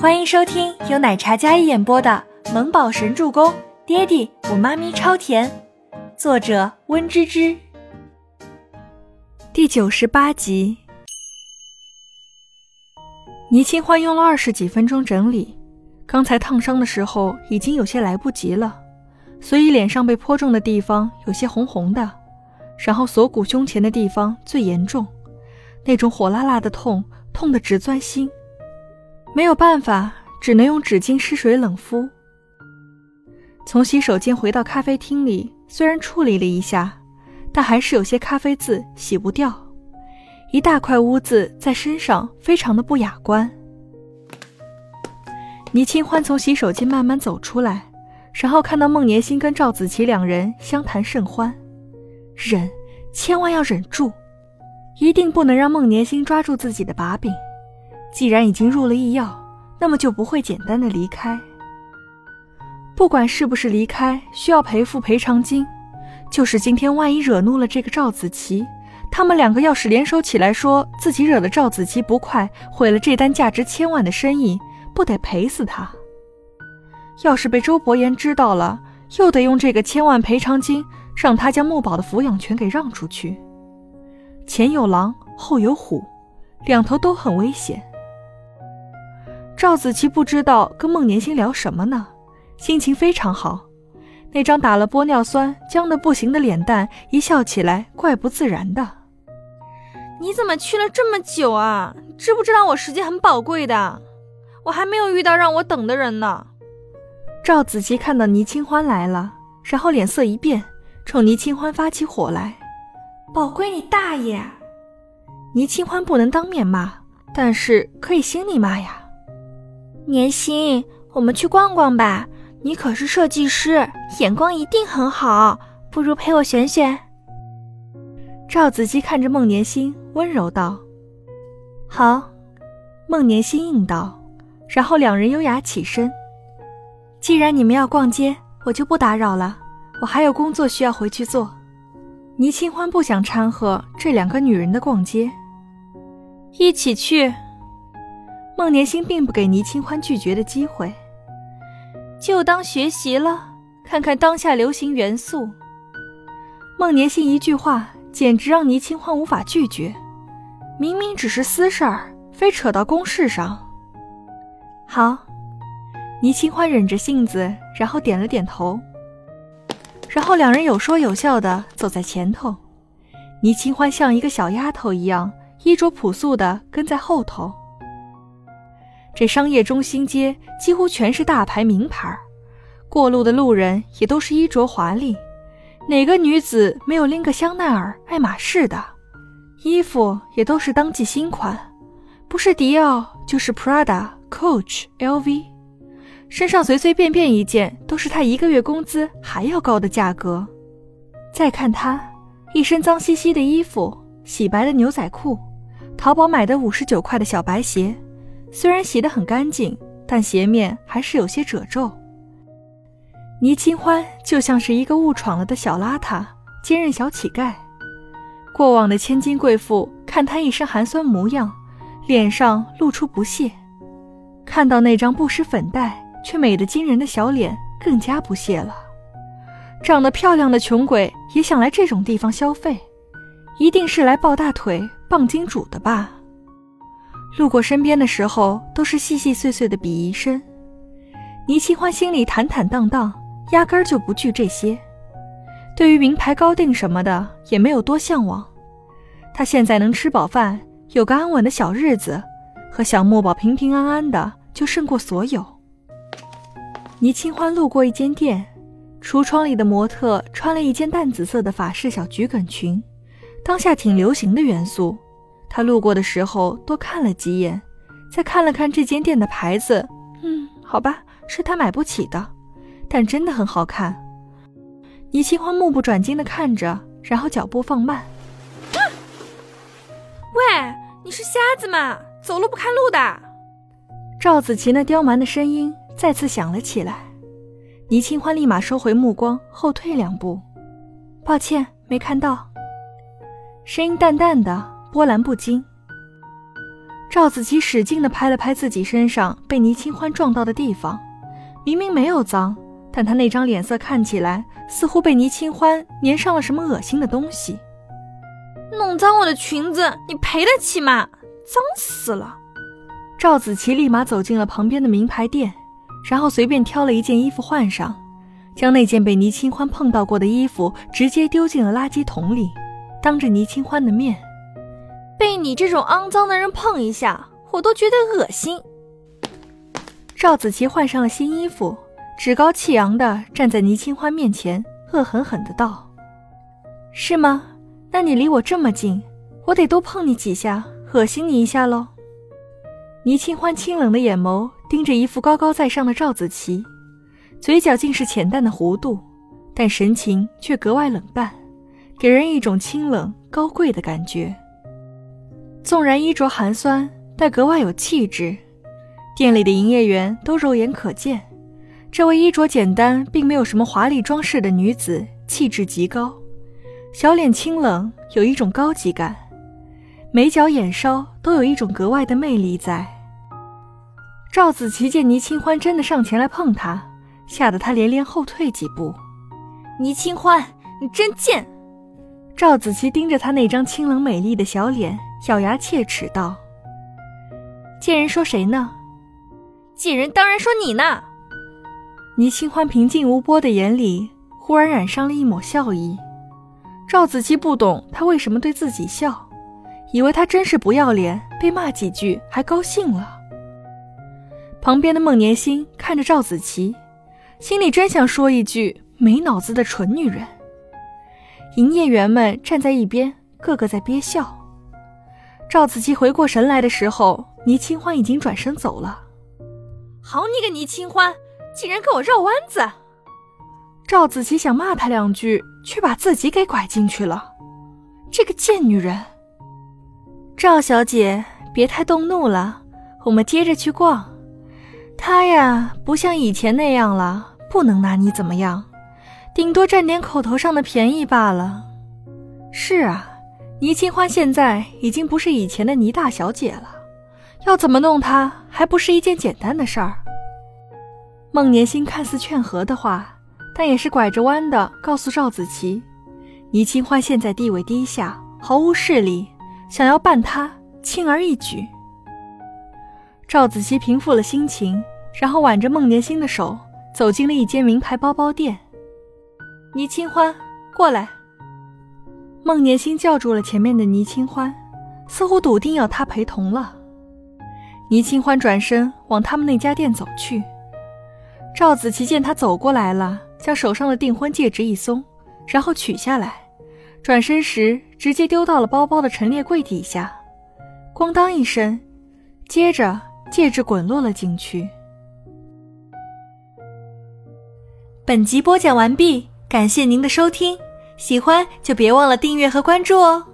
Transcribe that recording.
欢迎收听由奶茶加一演播的《萌宝神助攻》，爹地我妈咪超甜，作者温芝芝。第九十八集，倪清欢用了二十几分钟整理，刚才烫伤的时候已经有些来不及了，所以脸上被泼中的地方有些红红的，然后锁骨胸前的地方最严重，那种火辣辣的痛，痛得直钻心。没有办法，只能用纸巾湿水冷敷。从洗手间回到咖啡厅里，虽然处理了一下，但还是有些咖啡渍洗不掉，一大块污渍在身上，非常的不雅观。倪清欢从洗手间慢慢走出来，然后看到孟年心跟赵子琪两人相谈甚欢，忍，千万要忍住，一定不能让孟年心抓住自己的把柄。既然已经入了医药，那么就不会简单的离开。不管是不是离开，需要赔付赔偿金。就是今天万一惹怒了这个赵子琪，他们两个要是联手起来，说自己惹了赵子琪不快，毁了这单价值千万的生意，不得赔死他？要是被周伯言知道了，又得用这个千万赔偿金让他将木宝的抚养权给让出去。前有狼，后有虎，两头都很危险。赵子琪不知道跟孟年星聊什么呢，心情非常好，那张打了玻尿酸僵得不行的脸蛋，一笑起来怪不自然的。你怎么去了这么久啊？知不知道我时间很宝贵的？我还没有遇到让我等的人呢。赵子琪看到倪清欢来了，然后脸色一变，冲倪清欢发起火来：“宝贵你大爷！”倪清欢不能当面骂，但是可以心里骂呀。年心，我们去逛逛吧。你可是设计师，眼光一定很好，不如陪我选选。赵子姬看着孟年心，温柔道：“好。”孟年心应道，然后两人优雅起身。既然你们要逛街，我就不打扰了，我还有工作需要回去做。倪清欢不想掺和这两个女人的逛街，一起去。孟年星并不给倪清欢拒绝的机会，就当学习了，看看当下流行元素。孟年星一句话，简直让倪清欢无法拒绝。明明只是私事儿，非扯到公事上。好，倪清欢忍着性子，然后点了点头。然后两人有说有笑的走在前头，倪清欢像一个小丫头一样，衣着朴素的跟在后头。这商业中心街几乎全是大牌名牌，过路的路人也都是衣着华丽。哪个女子没有拎个香奈儿、爱马仕的？衣服也都是当季新款，不是迪奥就是 Prada、Coach、LV，身上随随便便一件都是她一个月工资还要高的价格。再看她，一身脏兮兮的衣服，洗白的牛仔裤，淘宝买的五十九块的小白鞋。虽然洗得很干净，但鞋面还是有些褶皱。倪清欢就像是一个误闯了的小邋遢、坚韧小乞丐。过往的千金贵妇看他一身寒酸模样，脸上露出不屑；看到那张不施粉黛却美得惊人的小脸，更加不屑了。长得漂亮的穷鬼也想来这种地方消费，一定是来抱大腿、傍金主的吧？路过身边的时候，都是细细碎碎的鄙夷声。倪清欢心里坦坦荡荡，压根儿就不惧这些。对于名牌高定什么的，也没有多向往。他现在能吃饱饭，有个安稳的小日子，和小木宝平平安安的，就胜过所有。倪清欢路过一间店，橱窗里的模特穿了一件淡紫色的法式小桔梗裙，当下挺流行的元素。他路过的时候多看了几眼，再看了看这间店的牌子，嗯，好吧，是他买不起的，但真的很好看。倪清欢目不转睛地看着，然后脚步放慢。喂，你是瞎子吗？走路不看路的？赵子琪那刁蛮的声音再次响了起来。倪清欢立马收回目光，后退两步。抱歉，没看到。声音淡淡的。波澜不惊。赵子琪使劲地拍了拍自己身上被倪清欢撞到的地方，明明没有脏，但他那张脸色看起来似乎被倪清欢粘上了什么恶心的东西。弄脏我的裙子，你赔得起吗？脏死了！赵子琪立马走进了旁边的名牌店，然后随便挑了一件衣服换上，将那件被倪清欢碰到过的衣服直接丢进了垃圾桶里，当着倪清欢的面。被你这种肮脏的人碰一下，我都觉得恶心。赵子琪换上了新衣服，趾高气扬地站在倪清欢面前，恶狠狠地道：“是吗？那你离我这么近，我得多碰你几下，恶心你一下喽。”倪清欢清冷的眼眸盯着一副高高在上的赵子琪，嘴角尽是浅淡的弧度，但神情却格外冷淡，给人一种清冷高贵的感觉。纵然衣着寒酸，但格外有气质。店里的营业员都肉眼可见，这位衣着简单，并没有什么华丽装饰的女子，气质极高，小脸清冷，有一种高级感，眉角眼梢都有一种格外的魅力在。赵子琪见倪清欢真的上前来碰她，吓得她连连后退几步。倪清欢，你真贱！赵子琪盯着她那张清冷美丽的小脸。咬牙切齿道：“贱人说谁呢？贱人当然说你呢。”倪清欢平静无波的眼里忽然染上了一抹笑意。赵子琪不懂他为什么对自己笑，以为他真是不要脸，被骂几句还高兴了。旁边的孟年星看着赵子琪，心里真想说一句“没脑子的蠢女人”。营业员们站在一边，个个在憋笑。赵子琪回过神来的时候，倪清欢已经转身走了。好你个倪清欢，竟然跟我绕弯子！赵子琪想骂他两句，却把自己给拐进去了。这个贱女人！赵小姐，别太动怒了，我们接着去逛。他呀，不像以前那样了，不能拿你怎么样，顶多占点口头上的便宜罢了。是啊。倪清欢现在已经不是以前的倪大小姐了，要怎么弄她还不是一件简单的事儿。孟年星看似劝和的话，但也是拐着弯的告诉赵子琪，倪清欢现在地位低下，毫无势力，想要办她轻而易举。赵子琪平复了心情，然后挽着孟年星的手走进了一间名牌包包店。倪清欢，过来。孟年星叫住了前面的倪清欢，似乎笃定要他陪同了。倪清欢转身往他们那家店走去。赵子琪见他走过来了，将手上的订婚戒指一松，然后取下来，转身时直接丢到了包包的陈列柜底下，咣当一声，接着戒指滚落了进去。本集播讲完毕，感谢您的收听。喜欢就别忘了订阅和关注哦。